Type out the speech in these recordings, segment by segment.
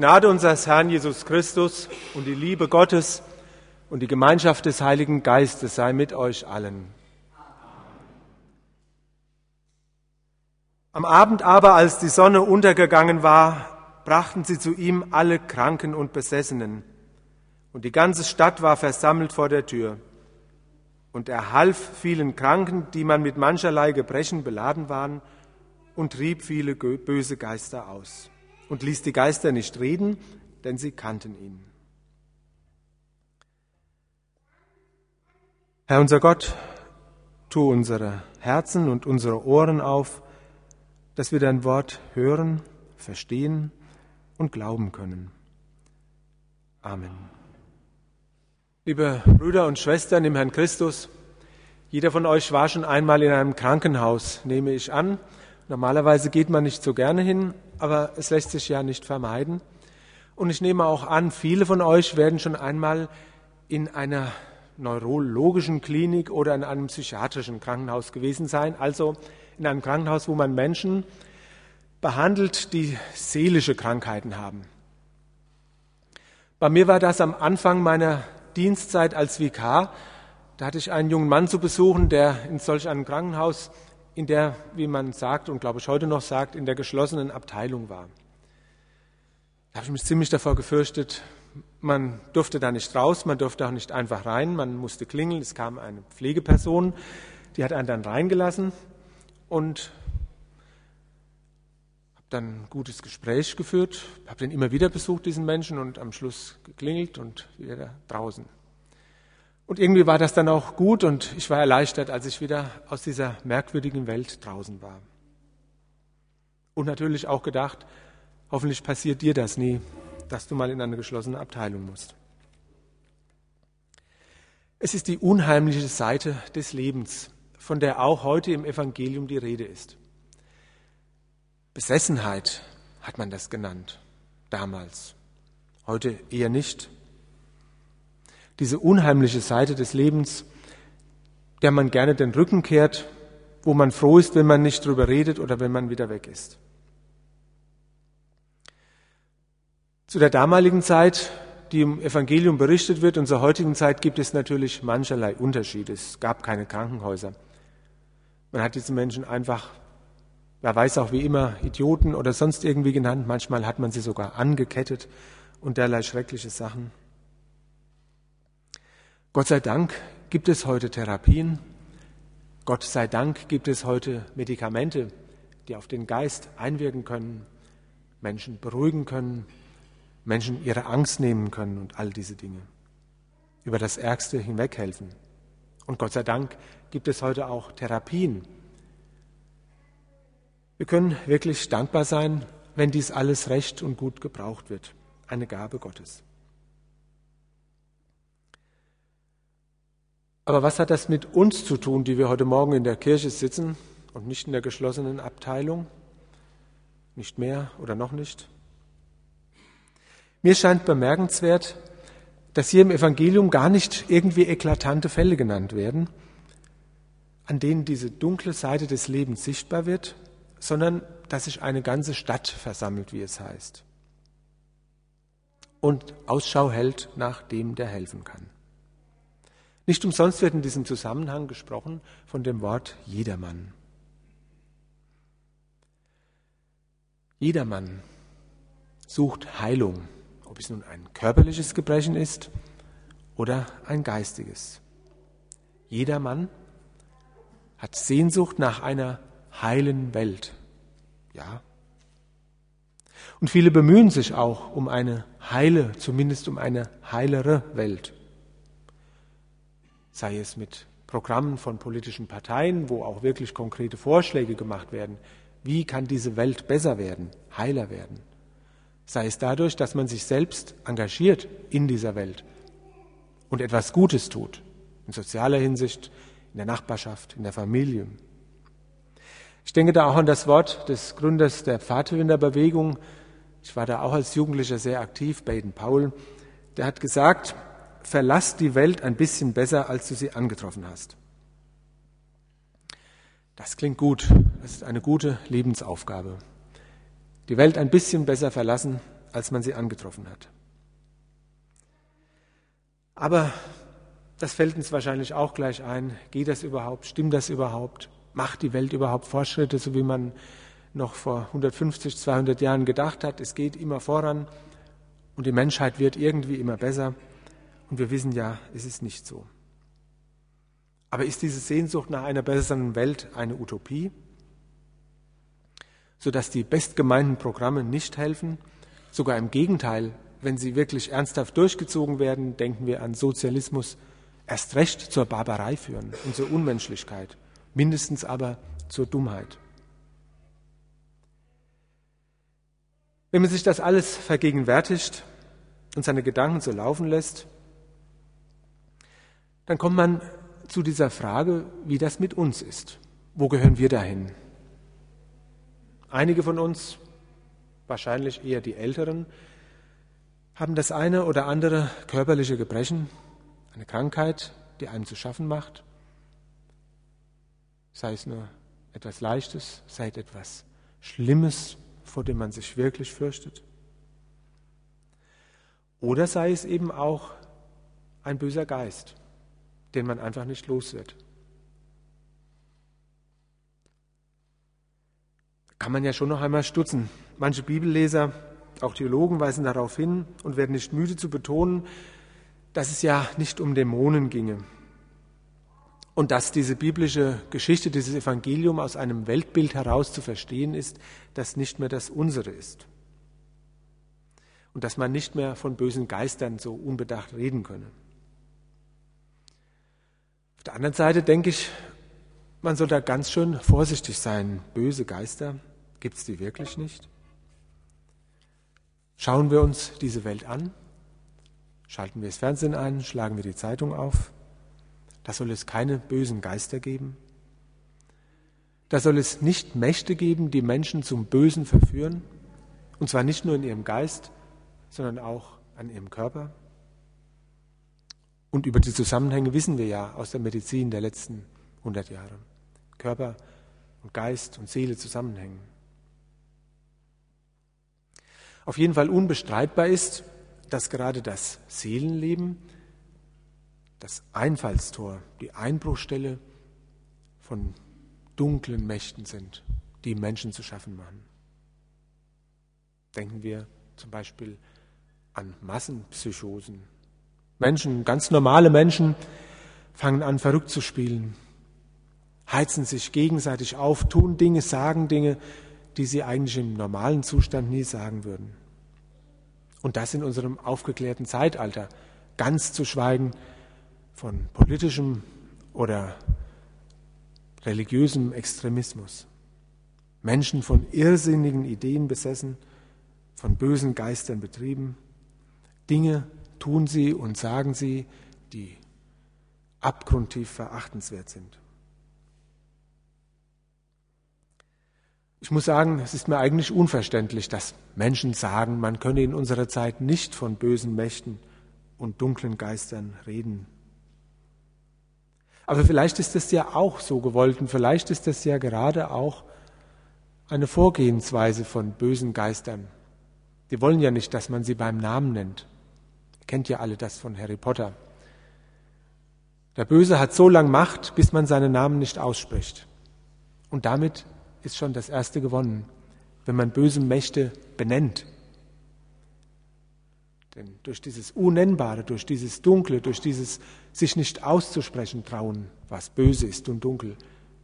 Gnade unseres Herrn Jesus Christus und die Liebe Gottes und die Gemeinschaft des Heiligen Geistes sei mit euch allen. Am Abend aber, als die Sonne untergegangen war, brachten sie zu ihm alle Kranken und Besessenen. Und die ganze Stadt war versammelt vor der Tür. Und er half vielen Kranken, die man mit mancherlei Gebrechen beladen waren, und trieb viele böse Geister aus. Und ließ die Geister nicht reden, denn sie kannten ihn. Herr unser Gott, tu unsere Herzen und unsere Ohren auf, dass wir dein Wort hören, verstehen und glauben können. Amen. Liebe Brüder und Schwestern im Herrn Christus, jeder von euch war schon einmal in einem Krankenhaus, nehme ich an. Normalerweise geht man nicht so gerne hin, aber es lässt sich ja nicht vermeiden. Und ich nehme auch an, viele von euch werden schon einmal in einer neurologischen Klinik oder in einem psychiatrischen Krankenhaus gewesen sein, also in einem Krankenhaus, wo man Menschen behandelt, die seelische Krankheiten haben. Bei mir war das am Anfang meiner Dienstzeit als Vikar. Da hatte ich einen jungen Mann zu besuchen, der in solch einem Krankenhaus, in der, wie man sagt und glaube ich heute noch sagt, in der geschlossenen Abteilung war. Da habe ich mich ziemlich davor gefürchtet. Man durfte da nicht raus, man durfte auch nicht einfach rein, man musste klingeln. Es kam eine Pflegeperson, die hat einen dann reingelassen und habe dann ein gutes Gespräch geführt, habe den immer wieder besucht, diesen Menschen, und am Schluss geklingelt und wieder draußen. Und irgendwie war das dann auch gut und ich war erleichtert, als ich wieder aus dieser merkwürdigen Welt draußen war. Und natürlich auch gedacht, hoffentlich passiert dir das nie, dass du mal in eine geschlossene Abteilung musst. Es ist die unheimliche Seite des Lebens, von der auch heute im Evangelium die Rede ist. Besessenheit hat man das genannt, damals, heute eher nicht. Diese unheimliche Seite des Lebens, der man gerne den Rücken kehrt, wo man froh ist, wenn man nicht drüber redet oder wenn man wieder weg ist. Zu der damaligen Zeit die im Evangelium berichtet wird und zur heutigen Zeit gibt es natürlich mancherlei Unterschiede. Es gab keine Krankenhäuser. Man hat diese Menschen einfach, wer weiß auch wie immer, Idioten oder sonst irgendwie genannt. Manchmal hat man sie sogar angekettet und derlei schreckliche Sachen. Gott sei Dank gibt es heute Therapien. Gott sei Dank gibt es heute Medikamente, die auf den Geist einwirken können, Menschen beruhigen können, Menschen ihre Angst nehmen können und all diese Dinge. Über das Ärgste hinweghelfen. Und Gott sei Dank gibt es heute auch Therapien. Wir können wirklich dankbar sein, wenn dies alles recht und gut gebraucht wird. Eine Gabe Gottes. Aber was hat das mit uns zu tun, die wir heute Morgen in der Kirche sitzen und nicht in der geschlossenen Abteilung? Nicht mehr oder noch nicht? Mir scheint bemerkenswert, dass hier im Evangelium gar nicht irgendwie eklatante Fälle genannt werden, an denen diese dunkle Seite des Lebens sichtbar wird, sondern dass sich eine ganze Stadt versammelt, wie es heißt, und Ausschau hält nach dem, der helfen kann. Nicht umsonst wird in diesem Zusammenhang gesprochen von dem Wort jedermann. Jedermann sucht Heilung ob es nun ein körperliches Gebrechen ist oder ein geistiges. Jeder Mann hat Sehnsucht nach einer heilen Welt. Ja. Und viele bemühen sich auch um eine heile, zumindest um eine heilere Welt. Sei es mit Programmen von politischen Parteien, wo auch wirklich konkrete Vorschläge gemacht werden. Wie kann diese Welt besser werden, heiler werden? sei es dadurch, dass man sich selbst engagiert in dieser Welt und etwas Gutes tut, in sozialer Hinsicht, in der Nachbarschaft, in der Familie. Ich denke da auch an das Wort des Gründers der Pfadfinderbewegung. Ich war da auch als Jugendlicher sehr aktiv, Baden Powell. Der hat gesagt, verlass die Welt ein bisschen besser, als du sie angetroffen hast. Das klingt gut. Das ist eine gute Lebensaufgabe die Welt ein bisschen besser verlassen, als man sie angetroffen hat. Aber das fällt uns wahrscheinlich auch gleich ein. Geht das überhaupt? Stimmt das überhaupt? Macht die Welt überhaupt Fortschritte, so wie man noch vor 150, 200 Jahren gedacht hat? Es geht immer voran und die Menschheit wird irgendwie immer besser. Und wir wissen ja, es ist nicht so. Aber ist diese Sehnsucht nach einer besseren Welt eine Utopie? Sodass die bestgemeinten Programme nicht helfen? Sogar im Gegenteil, wenn sie wirklich ernsthaft durchgezogen werden, denken wir an Sozialismus, erst recht zur Barbarei führen und zur Unmenschlichkeit, mindestens aber zur Dummheit. Wenn man sich das alles vergegenwärtigt und seine Gedanken so laufen lässt, dann kommt man zu dieser Frage, wie das mit uns ist. Wo gehören wir dahin? Einige von uns, wahrscheinlich eher die Älteren, haben das eine oder andere körperliche Gebrechen, eine Krankheit, die einem zu schaffen macht, sei es nur etwas Leichtes, sei es etwas Schlimmes, vor dem man sich wirklich fürchtet. Oder sei es eben auch ein böser Geist, den man einfach nicht los wird. Kann man ja schon noch einmal stutzen. Manche Bibelleser, auch Theologen, weisen darauf hin und werden nicht müde zu betonen, dass es ja nicht um Dämonen ginge und dass diese biblische Geschichte, dieses Evangelium aus einem Weltbild heraus zu verstehen ist, das nicht mehr das unsere ist. Und dass man nicht mehr von bösen Geistern so unbedacht reden könne. Auf der anderen Seite denke ich, man soll da ganz schön vorsichtig sein. Böse Geister, gibt es die wirklich nicht? Schauen wir uns diese Welt an, schalten wir das Fernsehen ein, schlagen wir die Zeitung auf, da soll es keine bösen Geister geben. Da soll es nicht Mächte geben, die Menschen zum Bösen verführen, und zwar nicht nur in ihrem Geist, sondern auch an ihrem Körper. Und über die Zusammenhänge wissen wir ja aus der Medizin der letzten 100 Jahre. Körper und Geist und Seele zusammenhängen. Auf jeden Fall unbestreitbar ist, dass gerade das Seelenleben das Einfallstor, die Einbruchstelle von dunklen Mächten sind, die Menschen zu schaffen machen. Denken wir zum Beispiel an Massenpsychosen, Menschen, ganz normale Menschen, fangen an, verrückt zu spielen, heizen sich gegenseitig auf, tun Dinge, sagen Dinge, die sie eigentlich im normalen Zustand nie sagen würden. Und das in unserem aufgeklärten Zeitalter, ganz zu schweigen von politischem oder religiösem Extremismus. Menschen von irrsinnigen Ideen besessen, von bösen Geistern betrieben, Dinge tun sie und sagen sie, die abgrundtief verachtenswert sind. Ich muss sagen, es ist mir eigentlich unverständlich, dass Menschen sagen, man könne in unserer Zeit nicht von bösen Mächten und dunklen Geistern reden. Aber vielleicht ist es ja auch so gewollt und vielleicht ist es ja gerade auch eine Vorgehensweise von bösen Geistern. Die wollen ja nicht, dass man sie beim Namen nennt. Kennt ja alle das von Harry Potter. Der Böse hat so lange Macht, bis man seinen Namen nicht ausspricht. Und damit ist schon das Erste gewonnen, wenn man böse Mächte benennt. Denn durch dieses Unennbare, durch dieses Dunkle, durch dieses sich nicht auszusprechen trauen, was böse ist und dunkel,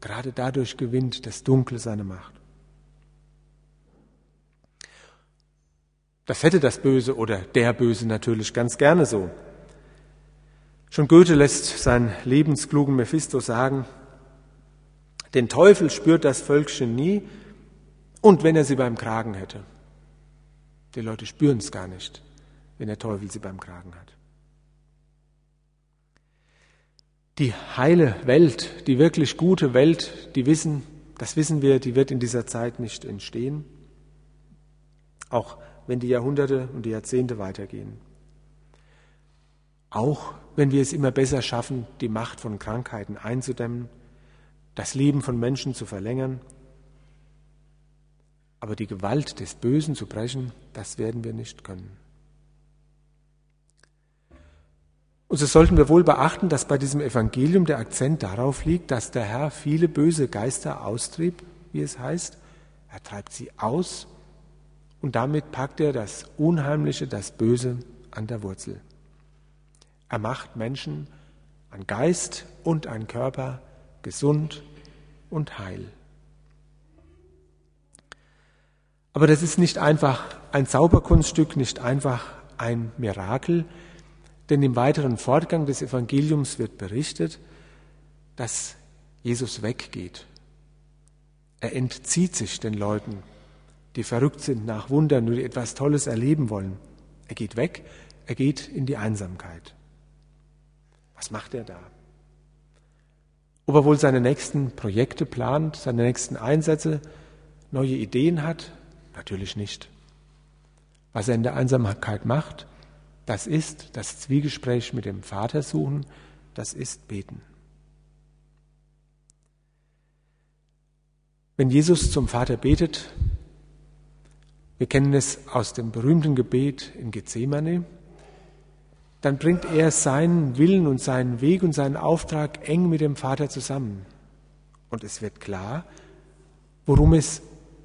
gerade dadurch gewinnt das Dunkle seine Macht. Das hätte das Böse oder der Böse natürlich ganz gerne so. Schon Goethe lässt seinen lebensklugen Mephisto sagen, den Teufel spürt das Völkchen nie und wenn er sie beim Kragen hätte. Die Leute spüren es gar nicht, wenn der Teufel sie beim Kragen hat. Die heile Welt, die wirklich gute Welt, die wissen, das wissen wir, die wird in dieser Zeit nicht entstehen. Auch wenn die Jahrhunderte und die Jahrzehnte weitergehen. Auch wenn wir es immer besser schaffen, die Macht von Krankheiten einzudämmen, das Leben von Menschen zu verlängern. Aber die Gewalt des Bösen zu brechen, das werden wir nicht können. Und so sollten wir wohl beachten, dass bei diesem Evangelium der Akzent darauf liegt, dass der Herr viele böse Geister austrieb, wie es heißt. Er treibt sie aus und damit packt er das Unheimliche, das Böse an der Wurzel. Er macht Menschen an Geist und an Körper gesund und heil. Aber das ist nicht einfach ein Zauberkunststück, nicht einfach ein Mirakel, denn im weiteren Fortgang des Evangeliums wird berichtet, dass Jesus weggeht. Er entzieht sich den Leuten, die verrückt sind nach Wundern, nur die etwas Tolles erleben wollen. Er geht weg, er geht in die Einsamkeit. Was macht er da? Ob er wohl seine nächsten Projekte plant, seine nächsten Einsätze, neue Ideen hat? Natürlich nicht. Was er in der Einsamkeit macht, das ist das Zwiegespräch mit dem Vater suchen, das ist beten. Wenn Jesus zum Vater betet, wir kennen es aus dem berühmten Gebet in Gethsemane, dann bringt er seinen Willen und seinen Weg und seinen Auftrag eng mit dem Vater zusammen. Und es wird klar, worum es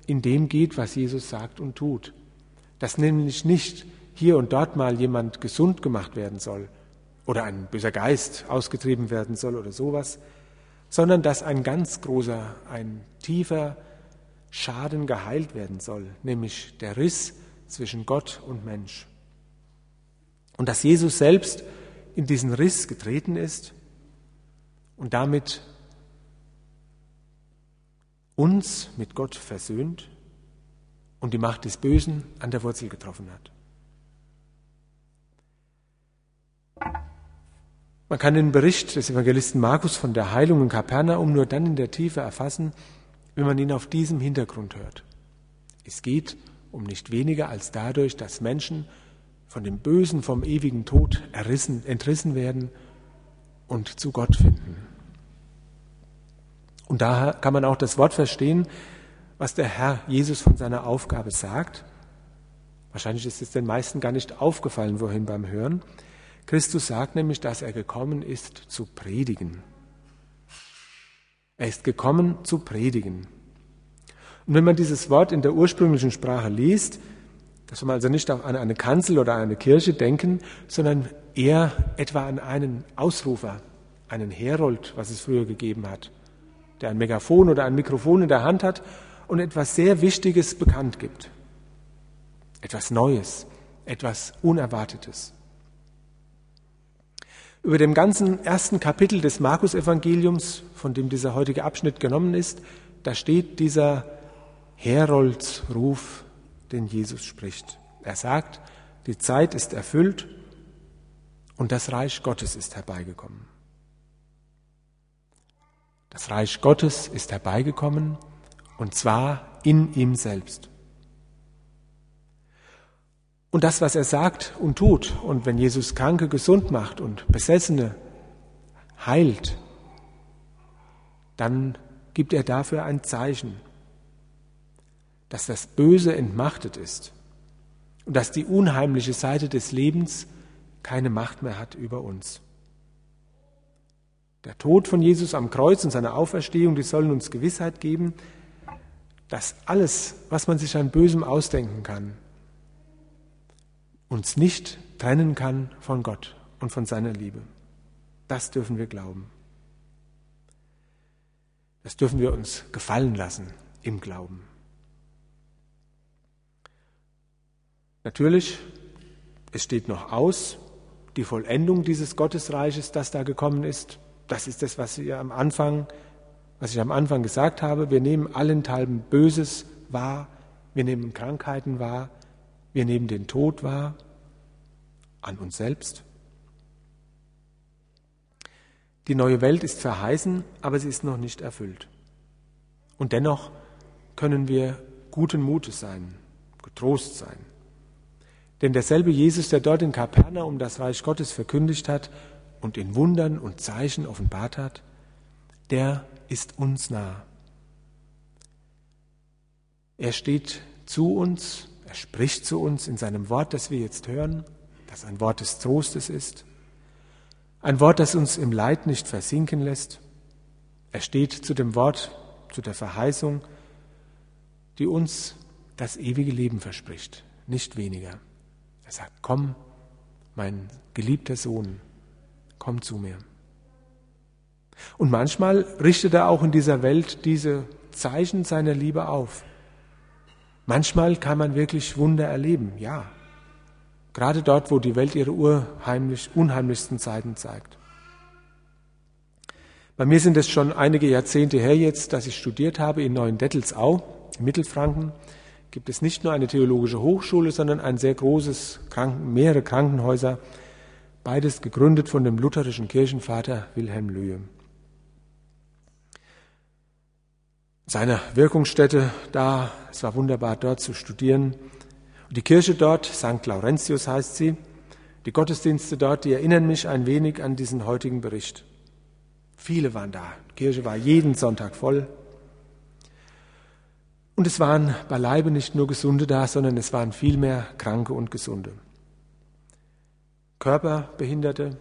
in dem geht, was Jesus sagt und tut. Dass nämlich nicht hier und dort mal jemand gesund gemacht werden soll oder ein böser Geist ausgetrieben werden soll oder sowas, sondern dass ein ganz großer, ein tiefer Schaden geheilt werden soll, nämlich der Riss zwischen Gott und Mensch. Und dass Jesus selbst in diesen Riss getreten ist und damit uns mit Gott versöhnt und die Macht des Bösen an der Wurzel getroffen hat. Man kann den Bericht des Evangelisten Markus von der Heilung in Kapernaum nur dann in der Tiefe erfassen, wenn man ihn auf diesem Hintergrund hört. Es geht um nicht weniger als dadurch, dass Menschen von dem Bösen, vom ewigen Tod errissen, entrissen werden und zu Gott finden. Und daher kann man auch das Wort verstehen, was der Herr Jesus von seiner Aufgabe sagt. Wahrscheinlich ist es den meisten gar nicht aufgefallen, wohin beim Hören. Christus sagt nämlich, dass er gekommen ist zu predigen. Er ist gekommen zu predigen. Und wenn man dieses Wort in der ursprünglichen Sprache liest, da soll man also nicht an eine Kanzel oder eine Kirche denken, sondern eher etwa an einen Ausrufer, einen Herold, was es früher gegeben hat, der ein Megafon oder ein Mikrofon in der Hand hat und etwas sehr Wichtiges bekannt gibt. Etwas Neues, etwas Unerwartetes. Über dem ganzen ersten Kapitel des Markus-Evangeliums, von dem dieser heutige Abschnitt genommen ist, da steht dieser Heroldsruf, den Jesus spricht. Er sagt, die Zeit ist erfüllt und das Reich Gottes ist herbeigekommen. Das Reich Gottes ist herbeigekommen und zwar in ihm selbst. Und das, was er sagt und tut, und wenn Jesus Kranke gesund macht und Besessene heilt, dann gibt er dafür ein Zeichen, dass das Böse entmachtet ist und dass die unheimliche Seite des Lebens keine Macht mehr hat über uns. Der Tod von Jesus am Kreuz und seine Auferstehung, die sollen uns Gewissheit geben, dass alles, was man sich an Bösem ausdenken kann, uns nicht trennen kann von Gott und von seiner Liebe. Das dürfen wir glauben. Das dürfen wir uns gefallen lassen im Glauben. Natürlich, es steht noch aus, die Vollendung dieses Gottesreiches, das da gekommen ist. Das ist das, was ich am Anfang, was ich am Anfang gesagt habe. Wir nehmen allenthalben Böses wahr, wir nehmen Krankheiten wahr, wir nehmen den Tod wahr an uns selbst. Die neue Welt ist verheißen, aber sie ist noch nicht erfüllt. Und dennoch können wir guten Mutes sein, getrost sein. Denn derselbe Jesus, der dort in Kapernaum das Reich Gottes verkündigt hat und in Wundern und Zeichen offenbart hat, der ist uns nah. Er steht zu uns, er spricht zu uns in seinem Wort, das wir jetzt hören, das ein Wort des Trostes ist, ein Wort, das uns im Leid nicht versinken lässt. Er steht zu dem Wort, zu der Verheißung, die uns das ewige Leben verspricht, nicht weniger. Er sagt, komm, mein geliebter Sohn, komm zu mir. Und manchmal richtet er auch in dieser Welt diese Zeichen seiner Liebe auf. Manchmal kann man wirklich Wunder erleben, ja. Gerade dort, wo die Welt ihre urheimlich, unheimlichsten Zeiten zeigt. Bei mir sind es schon einige Jahrzehnte her jetzt, dass ich studiert habe in Neuendettelsau, in Mittelfranken. Gibt es nicht nur eine theologische Hochschule, sondern ein sehr großes, Kranken, mehrere Krankenhäuser, beides gegründet von dem lutherischen Kirchenvater Wilhelm Löhe. Seiner Wirkungsstätte da. Es war wunderbar, dort zu studieren. Und die Kirche dort, St. Laurentius heißt sie, die Gottesdienste dort, die erinnern mich ein wenig an diesen heutigen Bericht. Viele waren da. Die Kirche war jeden Sonntag voll. Und es waren beileibe nicht nur Gesunde da, sondern es waren vielmehr Kranke und Gesunde. Körperbehinderte,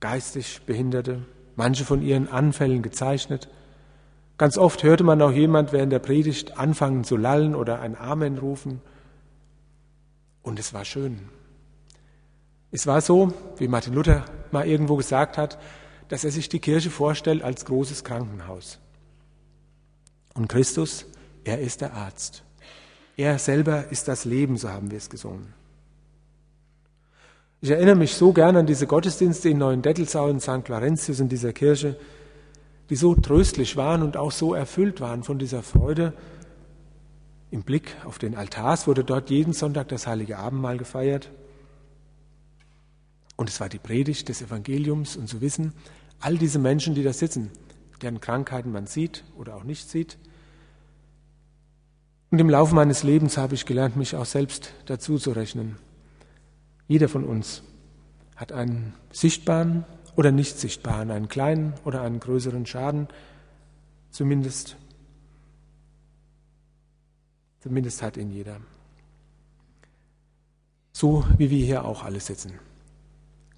geistig Behinderte, manche von ihren Anfällen gezeichnet, Ganz oft hörte man auch jemand während der Predigt anfangen zu lallen oder ein Amen rufen. Und es war schön. Es war so, wie Martin Luther mal irgendwo gesagt hat, dass er sich die Kirche vorstellt als großes Krankenhaus. Und Christus, er ist der Arzt. Er selber ist das Leben, so haben wir es gesungen. Ich erinnere mich so gern an diese Gottesdienste in Neuendettelsau in St. Laurentius in dieser Kirche, die so tröstlich waren und auch so erfüllt waren von dieser Freude. Im Blick auf den Altar wurde dort jeden Sonntag das heilige Abendmahl gefeiert. Und es war die Predigt des Evangeliums und zu wissen, all diese Menschen, die da sitzen, deren Krankheiten man sieht oder auch nicht sieht. Und im Laufe meines Lebens habe ich gelernt, mich auch selbst dazu zu rechnen. Jeder von uns hat einen sichtbaren oder nicht sichtbaren, einen kleinen oder einen größeren Schaden, zumindest, zumindest hat ihn jeder. So wie wir hier auch alle sitzen.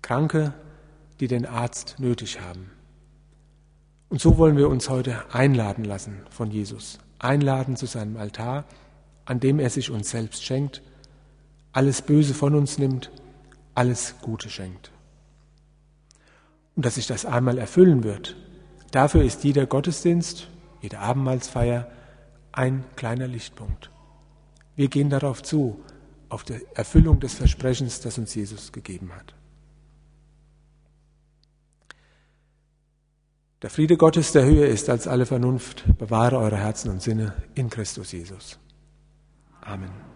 Kranke, die den Arzt nötig haben. Und so wollen wir uns heute einladen lassen von Jesus, einladen zu seinem Altar, an dem er sich uns selbst schenkt, alles Böse von uns nimmt, alles Gute schenkt und dass sich das einmal erfüllen wird. Dafür ist jeder Gottesdienst, jede Abendmahlsfeier ein kleiner Lichtpunkt. Wir gehen darauf zu, auf die Erfüllung des Versprechens, das uns Jesus gegeben hat. Der Friede Gottes, der höher ist als alle Vernunft, bewahre eure Herzen und Sinne in Christus Jesus. Amen.